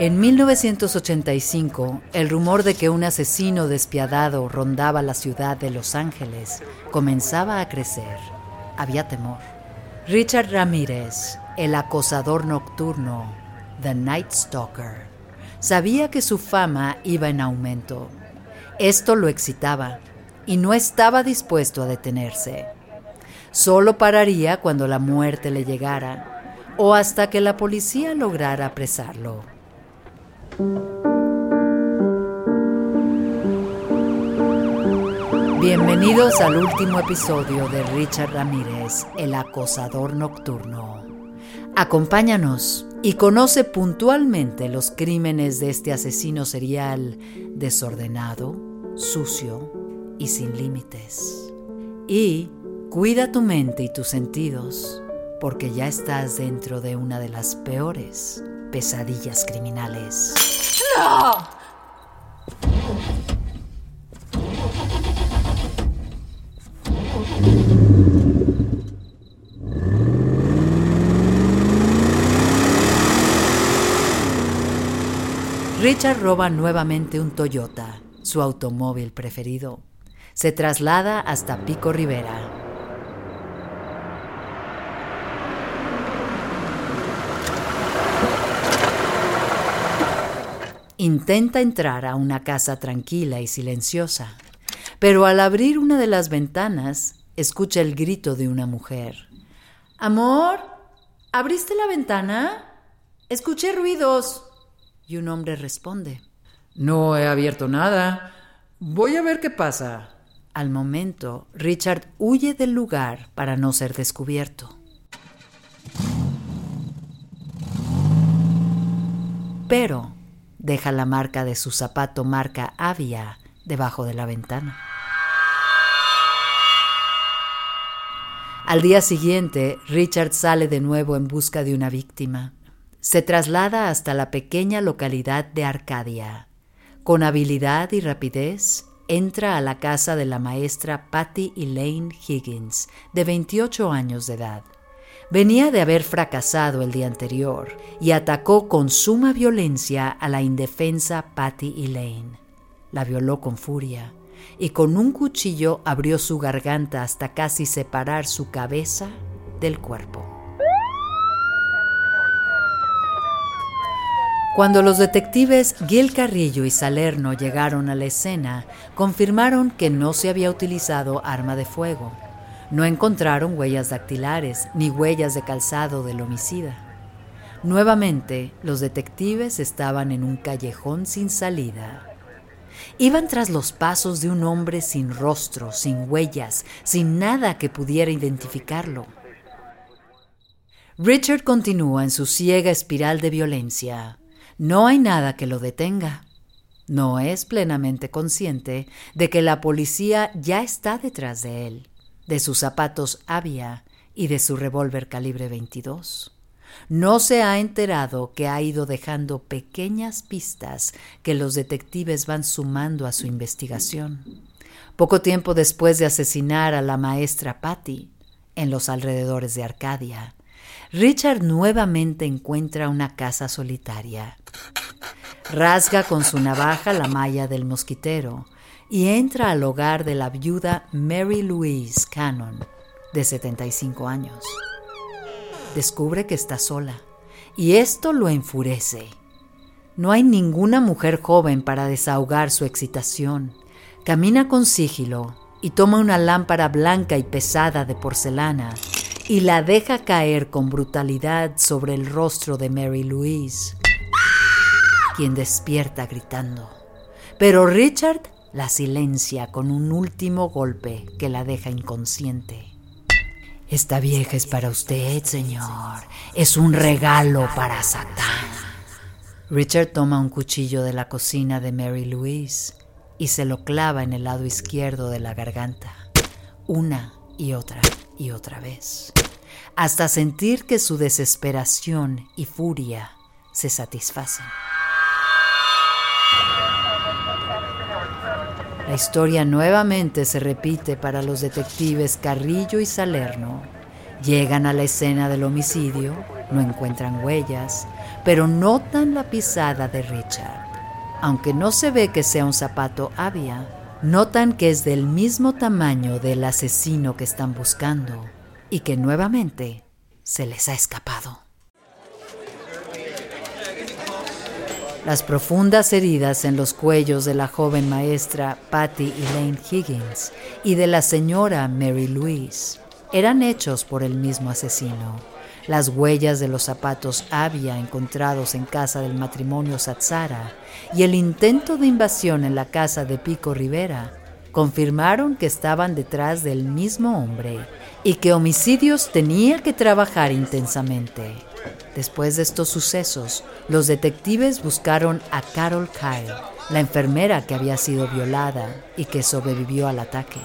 En 1985, el rumor de que un asesino despiadado rondaba la ciudad de Los Ángeles comenzaba a crecer. Había temor. Richard Ramírez, el acosador nocturno, The Night Stalker, sabía que su fama iba en aumento. Esto lo excitaba y no estaba dispuesto a detenerse. Solo pararía cuando la muerte le llegara o hasta que la policía lograra apresarlo. Bienvenidos al último episodio de Richard Ramírez, el acosador nocturno. Acompáñanos y conoce puntualmente los crímenes de este asesino serial desordenado, sucio y sin límites. Y cuida tu mente y tus sentidos, porque ya estás dentro de una de las peores pesadillas criminales. Richard roba nuevamente un Toyota, su automóvil preferido. Se traslada hasta Pico Rivera. Intenta entrar a una casa tranquila y silenciosa, pero al abrir una de las ventanas, escucha el grito de una mujer. Amor, ¿abriste la ventana? Escuché ruidos. Y un hombre responde. No he abierto nada. Voy a ver qué pasa. Al momento, Richard huye del lugar para no ser descubierto. Pero deja la marca de su zapato marca Avia debajo de la ventana. Al día siguiente, Richard sale de nuevo en busca de una víctima. Se traslada hasta la pequeña localidad de Arcadia. Con habilidad y rapidez, entra a la casa de la maestra Patty Elaine Higgins, de 28 años de edad. Venía de haber fracasado el día anterior y atacó con suma violencia a la indefensa Patty Elaine. La violó con furia y con un cuchillo abrió su garganta hasta casi separar su cabeza del cuerpo. Cuando los detectives Gil Carrillo y Salerno llegaron a la escena, confirmaron que no se había utilizado arma de fuego. No encontraron huellas dactilares ni huellas de calzado del homicida. Nuevamente, los detectives estaban en un callejón sin salida. Iban tras los pasos de un hombre sin rostro, sin huellas, sin nada que pudiera identificarlo. Richard continúa en su ciega espiral de violencia. No hay nada que lo detenga. No es plenamente consciente de que la policía ya está detrás de él, de sus zapatos Avia y de su revólver calibre 22. No se ha enterado que ha ido dejando pequeñas pistas que los detectives van sumando a su investigación. Poco tiempo después de asesinar a la maestra Patty en los alrededores de Arcadia, Richard nuevamente encuentra una casa solitaria. Rasga con su navaja la malla del mosquitero y entra al hogar de la viuda Mary Louise Cannon, de 75 años. Descubre que está sola y esto lo enfurece. No hay ninguna mujer joven para desahogar su excitación. Camina con sigilo y toma una lámpara blanca y pesada de porcelana y la deja caer con brutalidad sobre el rostro de Mary Louise, quien despierta gritando. Pero Richard la silencia con un último golpe que la deja inconsciente. Esta vieja es para usted, señor. Es un regalo para Satán. Richard toma un cuchillo de la cocina de Mary Louise y se lo clava en el lado izquierdo de la garganta, una y otra y otra vez, hasta sentir que su desesperación y furia se satisfacen. La historia nuevamente se repite para los detectives Carrillo y Salerno. Llegan a la escena del homicidio, no encuentran huellas, pero notan la pisada de Richard. Aunque no se ve que sea un zapato Avia, notan que es del mismo tamaño del asesino que están buscando y que nuevamente se les ha escapado. Las profundas heridas en los cuellos de la joven maestra Patty Elaine Higgins y de la señora Mary Louise eran hechos por el mismo asesino. Las huellas de los zapatos Avia encontrados en casa del matrimonio Satsara y el intento de invasión en la casa de Pico Rivera confirmaron que estaban detrás del mismo hombre y que homicidios tenía que trabajar intensamente. Después de estos sucesos, los detectives buscaron a Carol Kyle, la enfermera que había sido violada y que sobrevivió al ataque.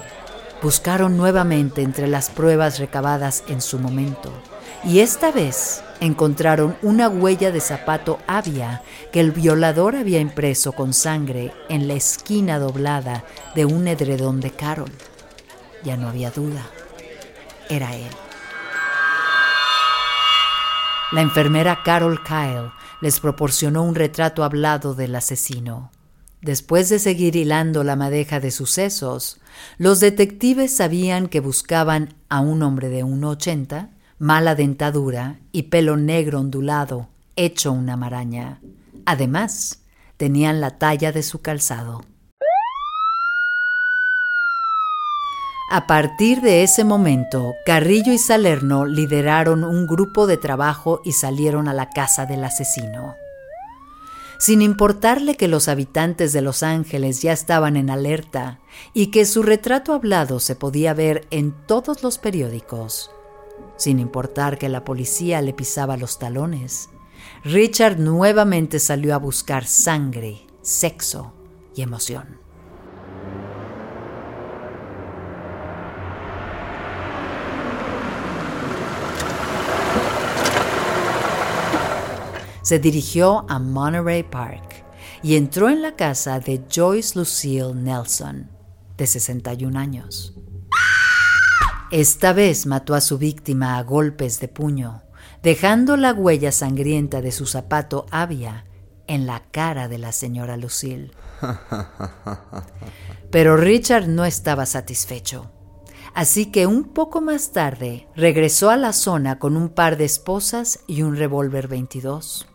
Buscaron nuevamente entre las pruebas recabadas en su momento y esta vez encontraron una huella de zapato avia que el violador había impreso con sangre en la esquina doblada de un edredón de Carol. Ya no había duda, era él. La enfermera Carol Kyle les proporcionó un retrato hablado del asesino. Después de seguir hilando la madeja de sucesos, los detectives sabían que buscaban a un hombre de 1,80, mala dentadura y pelo negro ondulado, hecho una maraña. Además, tenían la talla de su calzado. A partir de ese momento, Carrillo y Salerno lideraron un grupo de trabajo y salieron a la casa del asesino. Sin importarle que los habitantes de Los Ángeles ya estaban en alerta y que su retrato hablado se podía ver en todos los periódicos, sin importar que la policía le pisaba los talones, Richard nuevamente salió a buscar sangre, sexo y emoción. Se dirigió a Monterey Park y entró en la casa de Joyce Lucille Nelson, de 61 años. Esta vez mató a su víctima a golpes de puño, dejando la huella sangrienta de su zapato Avia en la cara de la señora Lucille. Pero Richard no estaba satisfecho. Así que un poco más tarde regresó a la zona con un par de esposas y un revólver 22.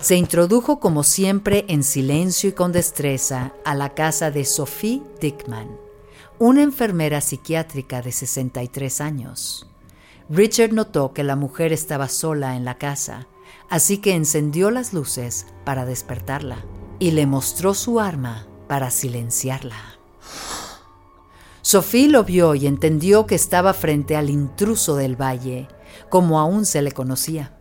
Se introdujo como siempre en silencio y con destreza a la casa de Sophie Dickman, una enfermera psiquiátrica de 63 años. Richard notó que la mujer estaba sola en la casa, así que encendió las luces para despertarla y le mostró su arma para silenciarla. Sophie lo vio y entendió que estaba frente al intruso del valle, como aún se le conocía.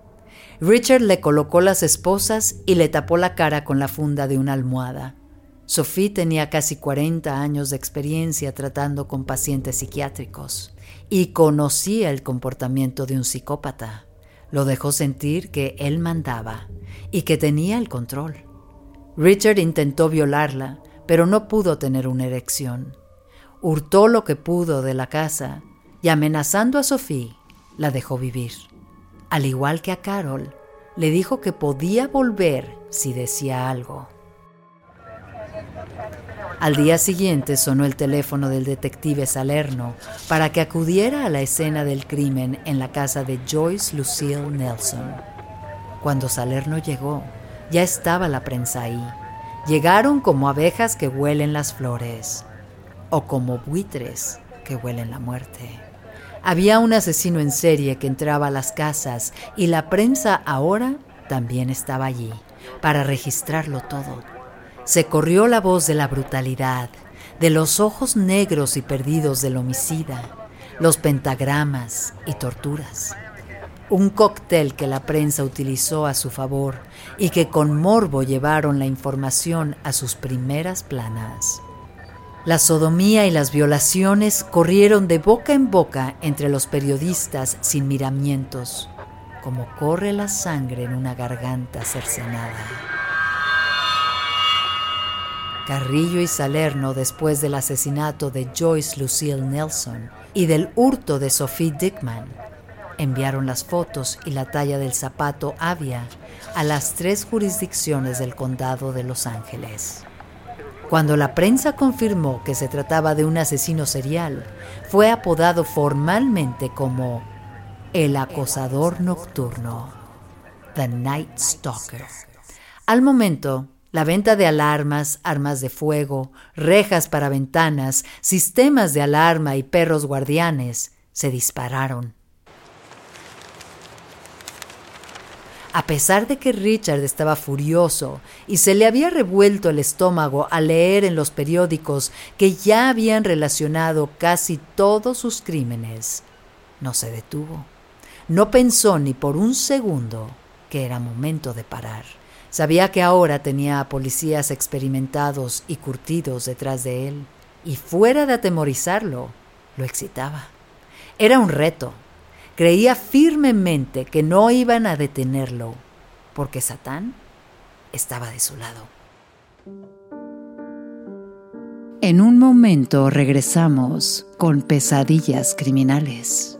Richard le colocó las esposas y le tapó la cara con la funda de una almohada. Sophie tenía casi 40 años de experiencia tratando con pacientes psiquiátricos y conocía el comportamiento de un psicópata. Lo dejó sentir que él mandaba y que tenía el control. Richard intentó violarla, pero no pudo tener una erección. Hurtó lo que pudo de la casa y amenazando a Sophie, la dejó vivir al igual que a Carol, le dijo que podía volver si decía algo. Al día siguiente sonó el teléfono del detective Salerno para que acudiera a la escena del crimen en la casa de Joyce Lucille Nelson. Cuando Salerno llegó, ya estaba la prensa ahí. Llegaron como abejas que huelen las flores o como buitres que huelen la muerte. Había un asesino en serie que entraba a las casas y la prensa ahora también estaba allí para registrarlo todo. Se corrió la voz de la brutalidad, de los ojos negros y perdidos del homicida, los pentagramas y torturas. Un cóctel que la prensa utilizó a su favor y que con morbo llevaron la información a sus primeras planas. La sodomía y las violaciones corrieron de boca en boca entre los periodistas sin miramientos, como corre la sangre en una garganta cercenada. Carrillo y Salerno, después del asesinato de Joyce Lucille Nelson y del hurto de Sophie Dickman, enviaron las fotos y la talla del zapato Avia a las tres jurisdicciones del condado de Los Ángeles. Cuando la prensa confirmó que se trataba de un asesino serial, fue apodado formalmente como el acosador nocturno, The Night Stalker. Al momento, la venta de alarmas, armas de fuego, rejas para ventanas, sistemas de alarma y perros guardianes se dispararon. A pesar de que Richard estaba furioso y se le había revuelto el estómago al leer en los periódicos que ya habían relacionado casi todos sus crímenes, no se detuvo. No pensó ni por un segundo que era momento de parar. Sabía que ahora tenía a policías experimentados y curtidos detrás de él, y fuera de atemorizarlo, lo excitaba. Era un reto, Creía firmemente que no iban a detenerlo, porque Satán estaba de su lado. En un momento regresamos con pesadillas criminales.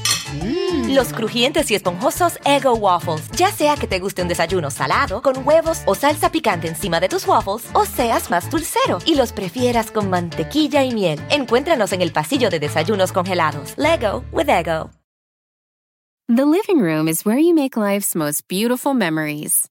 Mm. Los crujientes y esponjosos Ego Waffles. Ya sea que te guste un desayuno salado, con huevos o salsa picante encima de tus waffles, o seas más dulcero y los prefieras con mantequilla y miel. Encuéntranos en el pasillo de desayunos congelados. Lego with Ego. The living room is where you make life's most beautiful memories.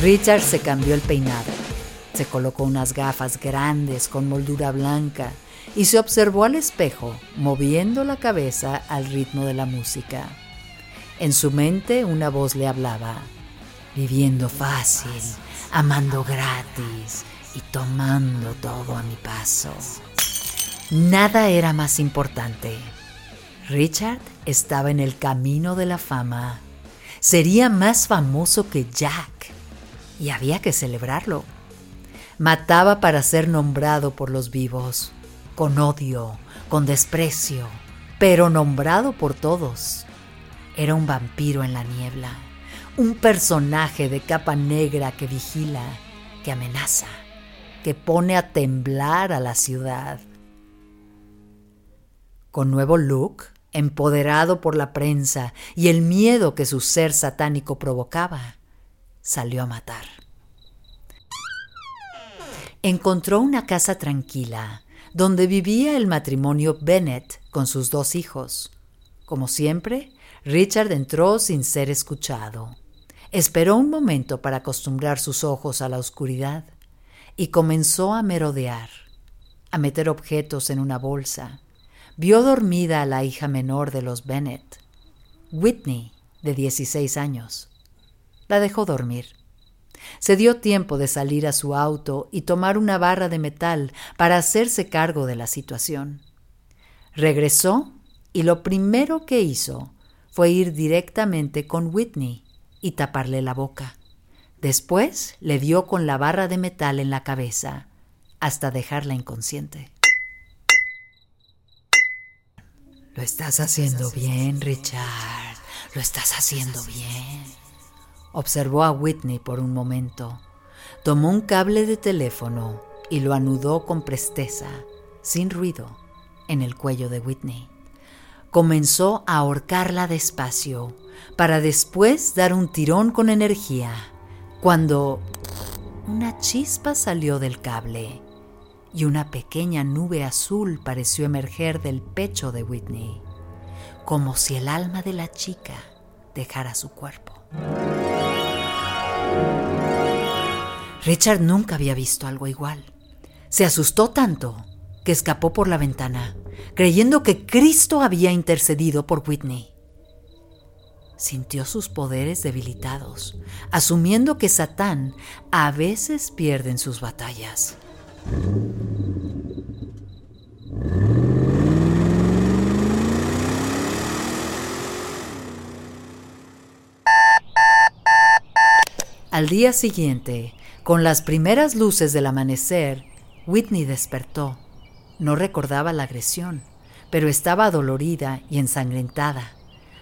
Richard se cambió el peinado, se colocó unas gafas grandes con moldura blanca y se observó al espejo moviendo la cabeza al ritmo de la música. En su mente una voz le hablaba, viviendo fácil, amando gratis y tomando todo a mi paso. Nada era más importante. Richard estaba en el camino de la fama. Sería más famoso que Jack y había que celebrarlo. Mataba para ser nombrado por los vivos, con odio, con desprecio, pero nombrado por todos. Era un vampiro en la niebla, un personaje de capa negra que vigila, que amenaza, que pone a temblar a la ciudad. Con nuevo look, empoderado por la prensa y el miedo que su ser satánico provocaba, salió a matar. Encontró una casa tranquila donde vivía el matrimonio Bennett con sus dos hijos. Como siempre, Richard entró sin ser escuchado. Esperó un momento para acostumbrar sus ojos a la oscuridad y comenzó a merodear, a meter objetos en una bolsa. Vio dormida a la hija menor de los Bennett, Whitney, de 16 años. La dejó dormir. Se dio tiempo de salir a su auto y tomar una barra de metal para hacerse cargo de la situación. Regresó y lo primero que hizo fue ir directamente con Whitney y taparle la boca. Después le dio con la barra de metal en la cabeza hasta dejarla inconsciente. Lo estás haciendo bien, Richard. Lo estás haciendo bien. Observó a Whitney por un momento. Tomó un cable de teléfono y lo anudó con presteza, sin ruido, en el cuello de Whitney. Comenzó a ahorcarla despacio, para después dar un tirón con energía, cuando una chispa salió del cable y una pequeña nube azul pareció emerger del pecho de Whitney, como si el alma de la chica dejara su cuerpo. Richard nunca había visto algo igual. Se asustó tanto que escapó por la ventana, creyendo que Cristo había intercedido por Whitney. Sintió sus poderes debilitados, asumiendo que Satán a veces pierde en sus batallas. Al día siguiente, con las primeras luces del amanecer, Whitney despertó. No recordaba la agresión, pero estaba dolorida y ensangrentada.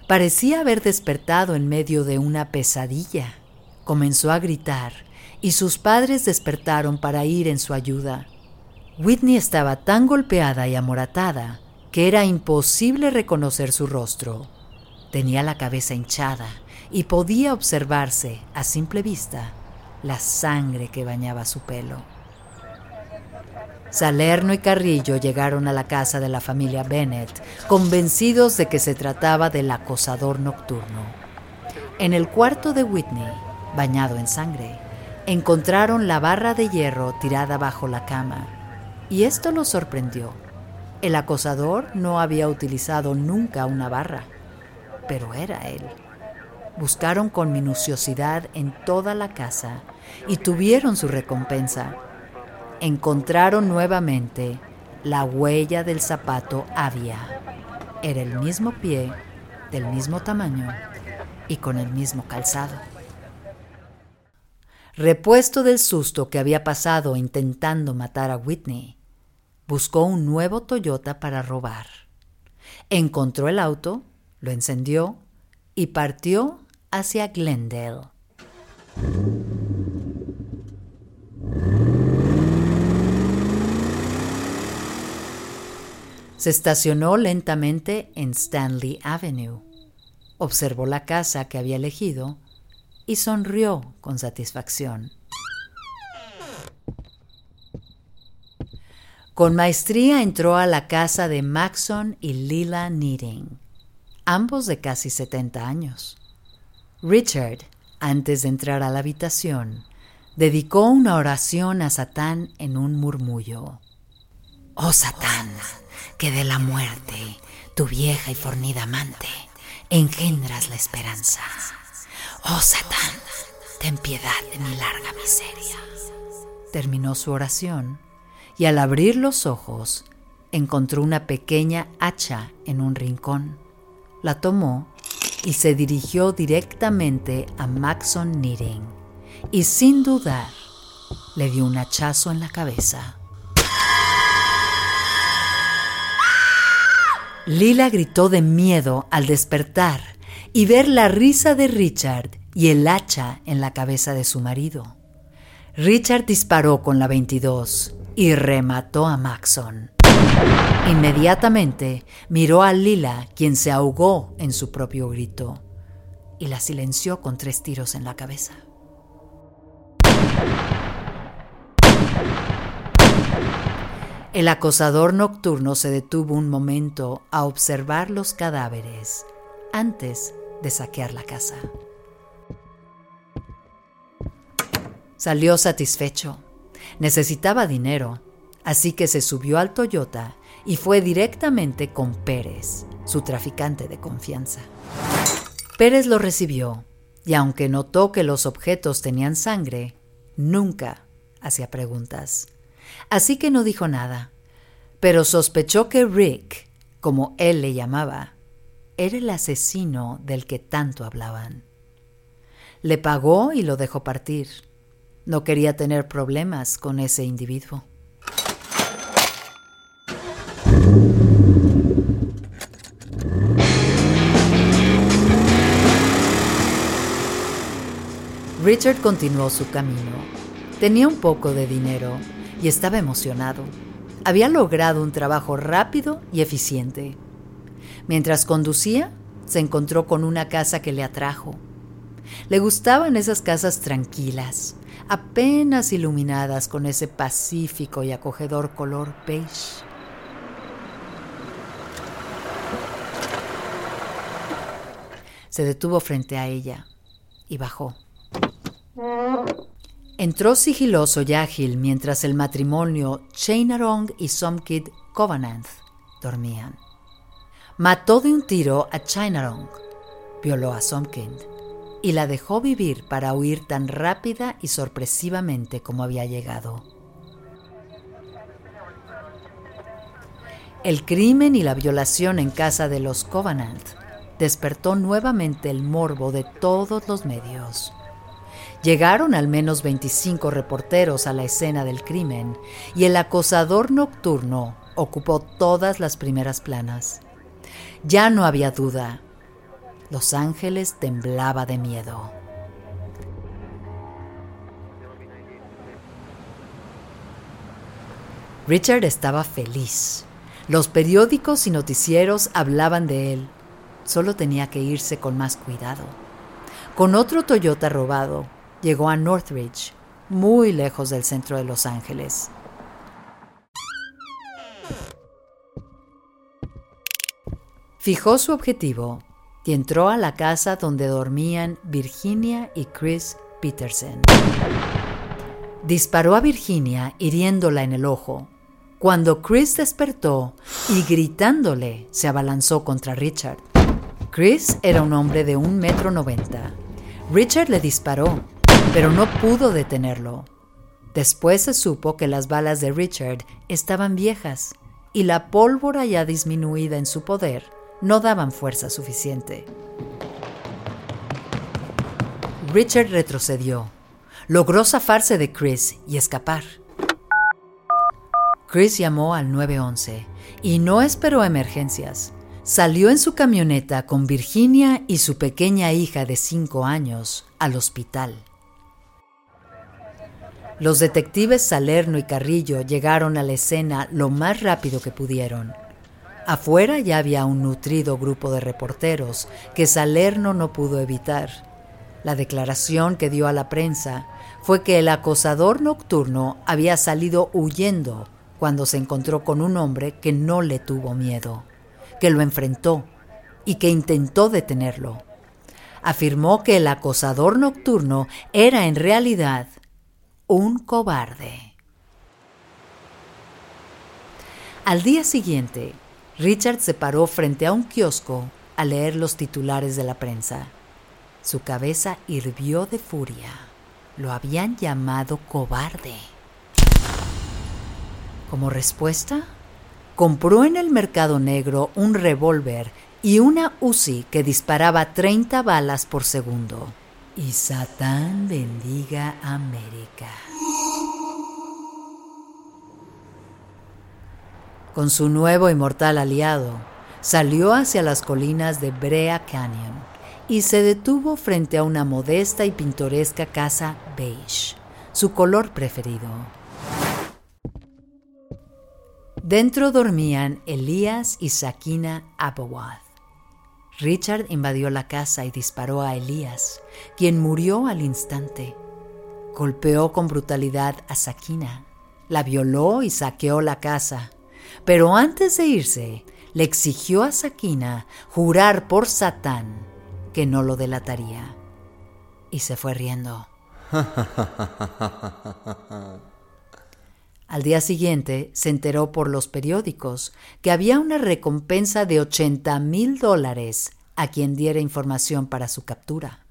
Parecía haber despertado en medio de una pesadilla. Comenzó a gritar y sus padres despertaron para ir en su ayuda. Whitney estaba tan golpeada y amoratada que era imposible reconocer su rostro. Tenía la cabeza hinchada y podía observarse a simple vista la sangre que bañaba su pelo. Salerno y Carrillo llegaron a la casa de la familia Bennett, convencidos de que se trataba del acosador nocturno. En el cuarto de Whitney, bañado en sangre, encontraron la barra de hierro tirada bajo la cama, y esto los sorprendió. El acosador no había utilizado nunca una barra, pero era él. Buscaron con minuciosidad en toda la casa y tuvieron su recompensa. Encontraron nuevamente la huella del zapato Avia. Era el mismo pie, del mismo tamaño y con el mismo calzado. Repuesto del susto que había pasado intentando matar a Whitney, buscó un nuevo Toyota para robar. Encontró el auto, lo encendió y partió hacia Glendale. Se estacionó lentamente en Stanley Avenue. Observó la casa que había elegido y sonrió con satisfacción. Con maestría entró a la casa de Maxon y Lila Needing, ambos de casi 70 años. Richard, antes de entrar a la habitación, dedicó una oración a Satán en un murmullo. Oh Satán, que de la muerte, tu vieja y fornida amante, engendras la esperanza. Oh Satán, ten piedad de mi larga miseria. Terminó su oración y al abrir los ojos encontró una pequeña hacha en un rincón. La tomó y se dirigió directamente a Maxon Knitting y sin dudar le dio un hachazo en la cabeza. Lila gritó de miedo al despertar y ver la risa de Richard y el hacha en la cabeza de su marido. Richard disparó con la 22 y remató a Maxon. Inmediatamente miró a Lila, quien se ahogó en su propio grito, y la silenció con tres tiros en la cabeza. El acosador nocturno se detuvo un momento a observar los cadáveres antes de saquear la casa. Salió satisfecho. Necesitaba dinero, así que se subió al Toyota y fue directamente con Pérez, su traficante de confianza. Pérez lo recibió y aunque notó que los objetos tenían sangre, nunca hacía preguntas. Así que no dijo nada, pero sospechó que Rick, como él le llamaba, era el asesino del que tanto hablaban. Le pagó y lo dejó partir. No quería tener problemas con ese individuo. Richard continuó su camino. Tenía un poco de dinero y estaba emocionado. Había logrado un trabajo rápido y eficiente. Mientras conducía, se encontró con una casa que le atrajo. Le gustaban esas casas tranquilas, apenas iluminadas con ese pacífico y acogedor color beige. Se detuvo frente a ella y bajó. Entró sigiloso y ágil mientras el matrimonio Chainarong y Somkid Covenant dormían. Mató de un tiro a Chainarong, violó a Somkid y la dejó vivir para huir tan rápida y sorpresivamente como había llegado. El crimen y la violación en casa de los Covenant despertó nuevamente el morbo de todos los medios. Llegaron al menos 25 reporteros a la escena del crimen y el acosador nocturno ocupó todas las primeras planas. Ya no había duda. Los Ángeles temblaba de miedo. Richard estaba feliz. Los periódicos y noticieros hablaban de él. Solo tenía que irse con más cuidado. Con otro Toyota robado, llegó a Northridge, muy lejos del centro de Los Ángeles. Fijó su objetivo y entró a la casa donde dormían Virginia y Chris Peterson. Disparó a Virginia hiriéndola en el ojo, cuando Chris despertó y gritándole se abalanzó contra Richard. Chris era un hombre de un metro noventa. Richard le disparó, pero no pudo detenerlo. Después se supo que las balas de Richard estaban viejas y la pólvora ya disminuida en su poder no daban fuerza suficiente. Richard retrocedió. Logró zafarse de Chris y escapar. Chris llamó al 911 y no esperó emergencias. Salió en su camioneta con Virginia y su pequeña hija de 5 años al hospital. Los detectives Salerno y Carrillo llegaron a la escena lo más rápido que pudieron. Afuera ya había un nutrido grupo de reporteros que Salerno no pudo evitar. La declaración que dio a la prensa fue que el acosador nocturno había salido huyendo cuando se encontró con un hombre que no le tuvo miedo que lo enfrentó y que intentó detenerlo. Afirmó que el acosador nocturno era en realidad un cobarde. Al día siguiente, Richard se paró frente a un kiosco a leer los titulares de la prensa. Su cabeza hirvió de furia. Lo habían llamado cobarde. Como respuesta, compró en el mercado negro un revólver y una Uzi que disparaba 30 balas por segundo. Y Satán bendiga América. Con su nuevo y mortal aliado, salió hacia las colinas de Brea Canyon y se detuvo frente a una modesta y pintoresca casa beige, su color preferido. Dentro dormían Elías y Sakina Abowath. Richard invadió la casa y disparó a Elías, quien murió al instante. Golpeó con brutalidad a Sakina, la violó y saqueó la casa, pero antes de irse, le exigió a Sakina jurar por Satán que no lo delataría. Y se fue riendo. Al día siguiente se enteró por los periódicos que había una recompensa de 80 mil dólares a quien diera información para su captura.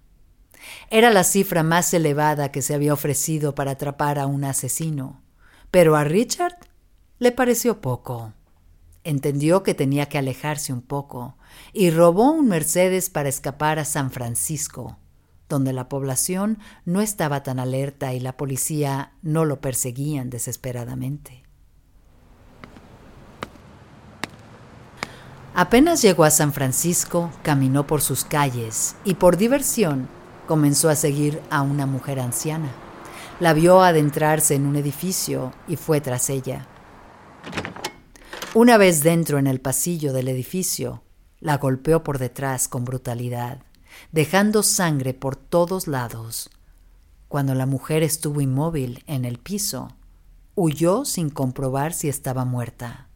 Era la cifra más elevada que se había ofrecido para atrapar a un asesino, pero a Richard le pareció poco. Entendió que tenía que alejarse un poco y robó un Mercedes para escapar a San Francisco, donde la población no estaba tan alerta y la policía no lo perseguían desesperadamente. Apenas llegó a San Francisco, caminó por sus calles y por diversión comenzó a seguir a una mujer anciana. La vio adentrarse en un edificio y fue tras ella. Una vez dentro en el pasillo del edificio, la golpeó por detrás con brutalidad, dejando sangre por todos lados. Cuando la mujer estuvo inmóvil en el piso, huyó sin comprobar si estaba muerta.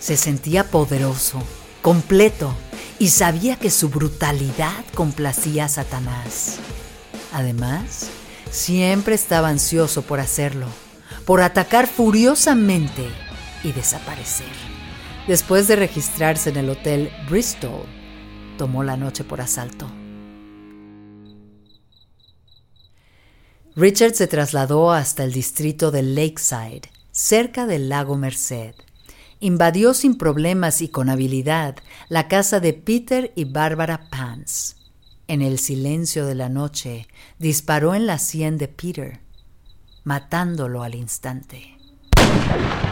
Se sentía poderoso, completo, y sabía que su brutalidad complacía a Satanás. Además, siempre estaba ansioso por hacerlo, por atacar furiosamente y desaparecer. Después de registrarse en el hotel Bristol, tomó la noche por asalto. Richard se trasladó hasta el distrito de Lakeside, cerca del lago Merced invadió sin problemas y con habilidad la casa de Peter y Bárbara Pans. En el silencio de la noche disparó en la sien de Peter, matándolo al instante.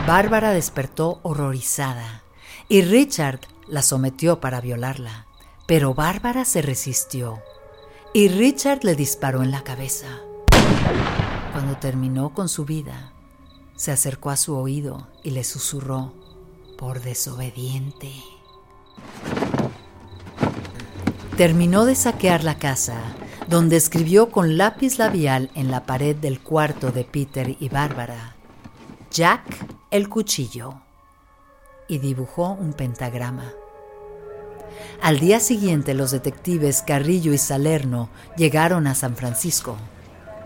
Bárbara despertó horrorizada y Richard la sometió para violarla, pero Bárbara se resistió y Richard le disparó en la cabeza. Cuando terminó con su vida, se acercó a su oído y le susurró, por desobediente. Terminó de saquear la casa, donde escribió con lápiz labial en la pared del cuarto de Peter y Bárbara, Jack el cuchillo, y dibujó un pentagrama. Al día siguiente los detectives Carrillo y Salerno llegaron a San Francisco.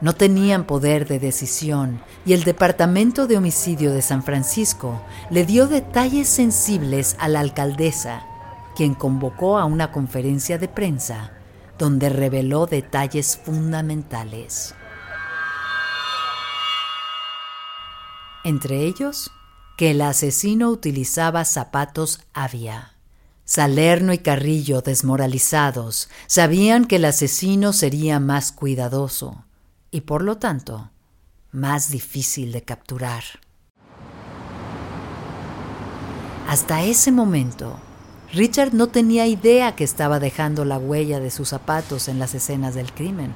No tenían poder de decisión y el Departamento de Homicidio de San Francisco le dio detalles sensibles a la alcaldesa, quien convocó a una conferencia de prensa donde reveló detalles fundamentales. Entre ellos, que el asesino utilizaba zapatos Avia. Salerno y Carrillo, desmoralizados, sabían que el asesino sería más cuidadoso y por lo tanto más difícil de capturar. Hasta ese momento, Richard no tenía idea que estaba dejando la huella de sus zapatos en las escenas del crimen.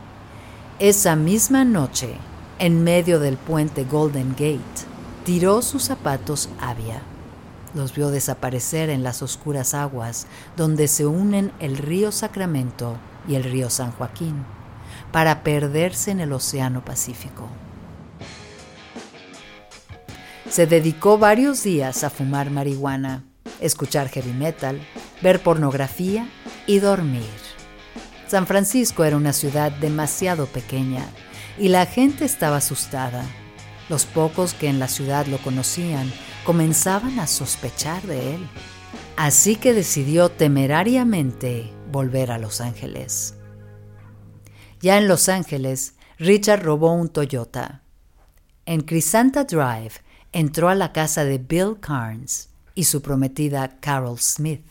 Esa misma noche, en medio del puente Golden Gate, tiró sus zapatos Avia. Los vio desaparecer en las oscuras aguas donde se unen el río Sacramento y el río San Joaquín para perderse en el Océano Pacífico. Se dedicó varios días a fumar marihuana, escuchar heavy metal, ver pornografía y dormir. San Francisco era una ciudad demasiado pequeña y la gente estaba asustada. Los pocos que en la ciudad lo conocían comenzaban a sospechar de él. Así que decidió temerariamente volver a Los Ángeles. Ya en Los Ángeles, Richard robó un Toyota. En Crisanta Drive entró a la casa de Bill Carnes y su prometida Carol Smith.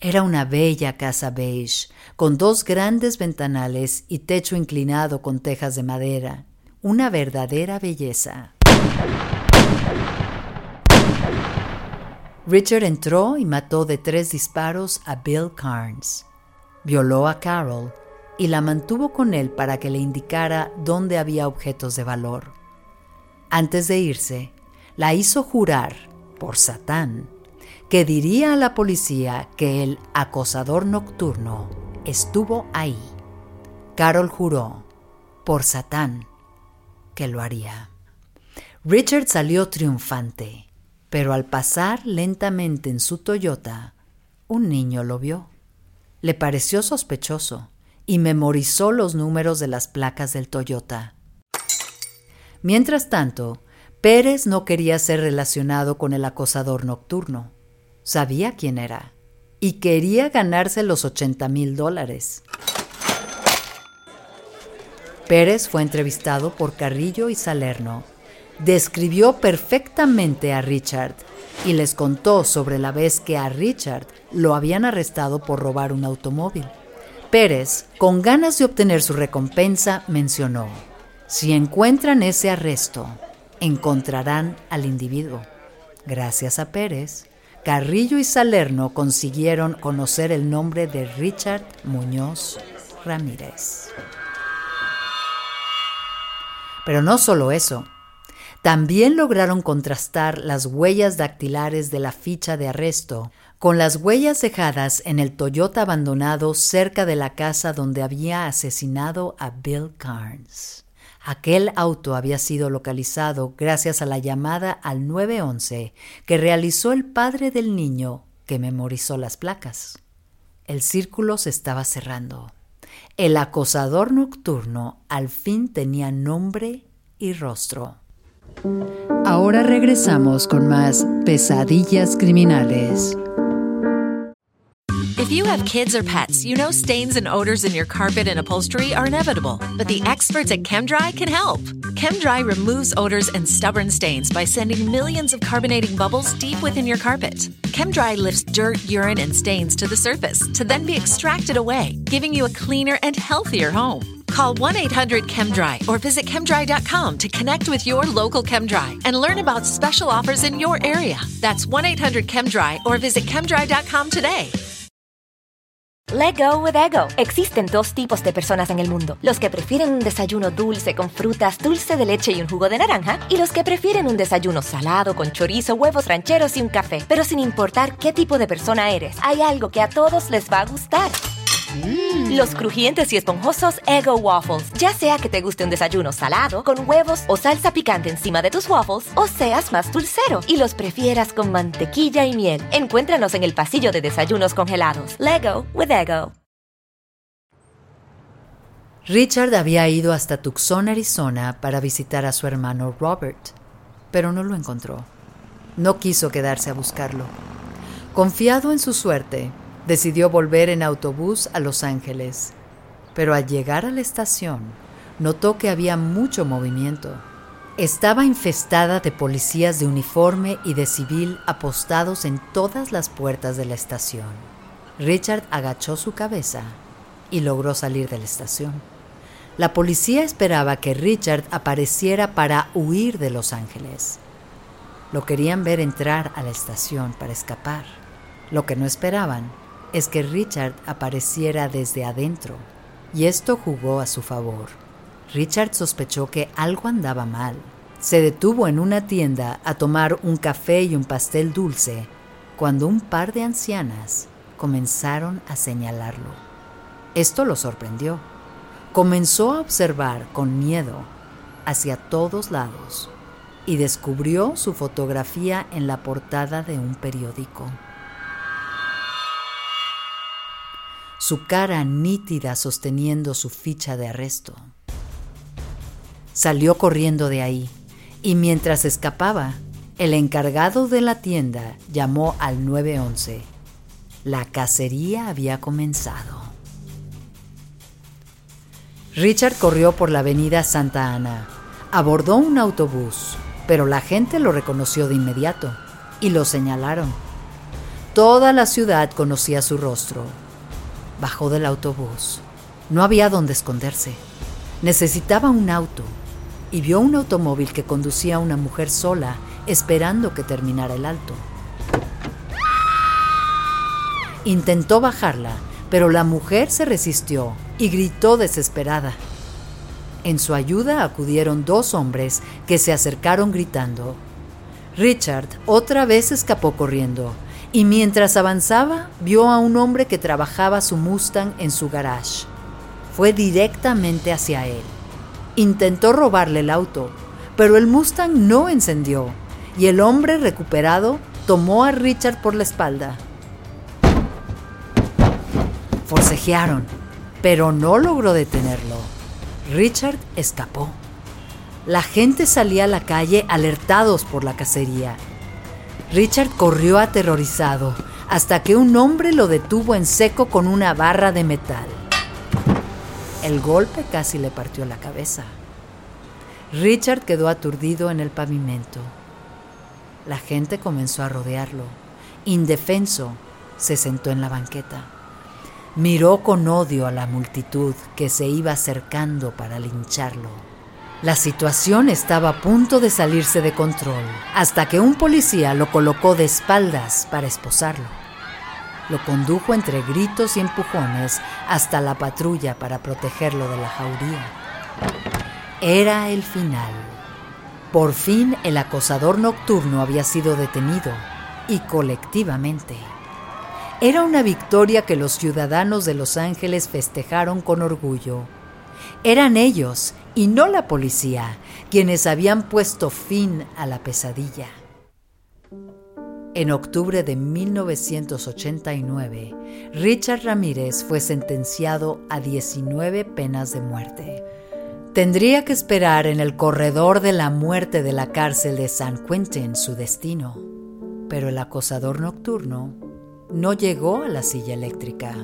Era una bella casa beige, con dos grandes ventanales y techo inclinado con tejas de madera. Una verdadera belleza. Richard entró y mató de tres disparos a Bill Carnes. Violó a Carol y la mantuvo con él para que le indicara dónde había objetos de valor. Antes de irse, la hizo jurar, por Satán, que diría a la policía que el acosador nocturno estuvo ahí. Carol juró, por Satán, que lo haría. Richard salió triunfante, pero al pasar lentamente en su Toyota, un niño lo vio. Le pareció sospechoso y memorizó los números de las placas del Toyota. Mientras tanto, Pérez no quería ser relacionado con el acosador nocturno. Sabía quién era y quería ganarse los 80 mil dólares. Pérez fue entrevistado por Carrillo y Salerno. Describió perfectamente a Richard y les contó sobre la vez que a Richard lo habían arrestado por robar un automóvil. Pérez, con ganas de obtener su recompensa, mencionó, si encuentran ese arresto, encontrarán al individuo. Gracias a Pérez, Carrillo y Salerno consiguieron conocer el nombre de Richard Muñoz Ramírez. Pero no solo eso, también lograron contrastar las huellas dactilares de la ficha de arresto con las huellas dejadas en el Toyota abandonado cerca de la casa donde había asesinado a Bill Carnes. Aquel auto había sido localizado gracias a la llamada al 911 que realizó el padre del niño que memorizó las placas. El círculo se estaba cerrando. El acosador nocturno al fin tenía nombre y rostro. Ahora regresamos con más pesadillas criminales. If you have kids or pets, you know stains and odors in your carpet and upholstery are inevitable. But the experts at ChemDry can help. ChemDry removes odors and stubborn stains by sending millions of carbonating bubbles deep within your carpet. ChemDry lifts dirt, urine, and stains to the surface to then be extracted away, giving you a cleaner and healthier home. Call 1 800 ChemDry or visit chemdry.com to connect with your local ChemDry and learn about special offers in your area. That's 1 800 ChemDry or visit chemdry.com today. Let go with ego. Existen dos tipos de personas en el mundo: los que prefieren un desayuno dulce con frutas, dulce de leche y un jugo de naranja, y los que prefieren un desayuno salado con chorizo, huevos rancheros y un café. Pero sin importar qué tipo de persona eres, hay algo que a todos les va a gustar. Los crujientes y esponjosos Ego Waffles. Ya sea que te guste un desayuno salado, con huevos o salsa picante encima de tus waffles, o seas más dulcero y los prefieras con mantequilla y miel. Encuéntranos en el pasillo de desayunos congelados. Lego with Ego. Richard había ido hasta Tucson, Arizona, para visitar a su hermano Robert, pero no lo encontró. No quiso quedarse a buscarlo. Confiado en su suerte, decidió volver en autobús a Los Ángeles, pero al llegar a la estación notó que había mucho movimiento. Estaba infestada de policías de uniforme y de civil apostados en todas las puertas de la estación. Richard agachó su cabeza y logró salir de la estación. La policía esperaba que Richard apareciera para huir de Los Ángeles. Lo querían ver entrar a la estación para escapar. Lo que no esperaban es que Richard apareciera desde adentro, y esto jugó a su favor. Richard sospechó que algo andaba mal. Se detuvo en una tienda a tomar un café y un pastel dulce cuando un par de ancianas comenzaron a señalarlo. Esto lo sorprendió. Comenzó a observar con miedo hacia todos lados y descubrió su fotografía en la portada de un periódico. Su cara nítida sosteniendo su ficha de arresto. Salió corriendo de ahí y mientras escapaba, el encargado de la tienda llamó al 911. La cacería había comenzado. Richard corrió por la avenida Santa Ana, abordó un autobús, pero la gente lo reconoció de inmediato y lo señalaron. Toda la ciudad conocía su rostro Bajó del autobús. No había dónde esconderse. Necesitaba un auto y vio un automóvil que conducía a una mujer sola esperando que terminara el alto. Intentó bajarla, pero la mujer se resistió y gritó desesperada. En su ayuda acudieron dos hombres que se acercaron gritando. Richard otra vez escapó corriendo y mientras avanzaba vio a un hombre que trabajaba su Mustang en su garage. Fue directamente hacia él. Intentó robarle el auto, pero el Mustang no encendió y el hombre recuperado tomó a Richard por la espalda. Forcejearon, pero no logró detenerlo. Richard escapó. La gente salía a la calle alertados por la cacería Richard corrió aterrorizado hasta que un hombre lo detuvo en seco con una barra de metal. El golpe casi le partió la cabeza. Richard quedó aturdido en el pavimento. La gente comenzó a rodearlo. Indefenso, se sentó en la banqueta. Miró con odio a la multitud que se iba acercando para lincharlo. La situación estaba a punto de salirse de control, hasta que un policía lo colocó de espaldas para esposarlo. Lo condujo entre gritos y empujones hasta la patrulla para protegerlo de la jauría. Era el final. Por fin el acosador nocturno había sido detenido, y colectivamente. Era una victoria que los ciudadanos de Los Ángeles festejaron con orgullo. Eran ellos, y no la policía, quienes habían puesto fin a la pesadilla. En octubre de 1989, Richard Ramírez fue sentenciado a 19 penas de muerte. Tendría que esperar en el corredor de la muerte de la cárcel de San Quentin su destino, pero el acosador nocturno no llegó a la silla eléctrica.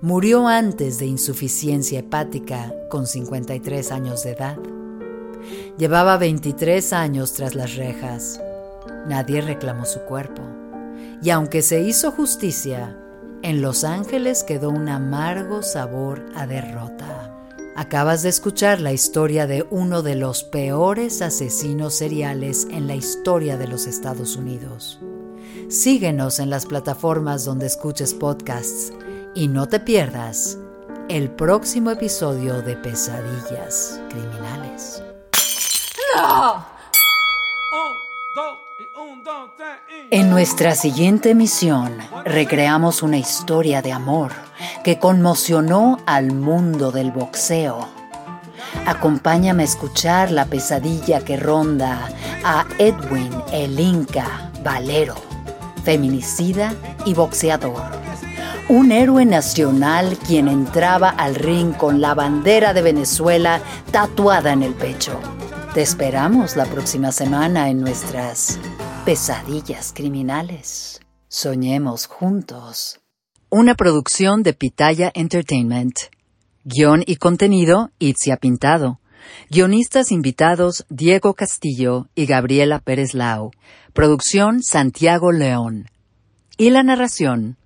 Murió antes de insuficiencia hepática con 53 años de edad. Llevaba 23 años tras las rejas. Nadie reclamó su cuerpo. Y aunque se hizo justicia, en Los Ángeles quedó un amargo sabor a derrota. Acabas de escuchar la historia de uno de los peores asesinos seriales en la historia de los Estados Unidos. Síguenos en las plataformas donde escuches podcasts y no te pierdas el próximo episodio de Pesadillas Criminales. En nuestra siguiente emisión recreamos una historia de amor que conmocionó al mundo del boxeo. Acompáñame a escuchar la pesadilla que ronda a Edwin el Inca Valero feminicida y boxeador. Un héroe nacional quien entraba al ring con la bandera de Venezuela tatuada en el pecho. Te esperamos la próxima semana en nuestras pesadillas criminales. Soñemos juntos. Una producción de Pitaya Entertainment. Guión y contenido, Itzia Pintado. Guionistas invitados Diego Castillo y Gabriela Pérez Lau. Producción Santiago León. Y la narración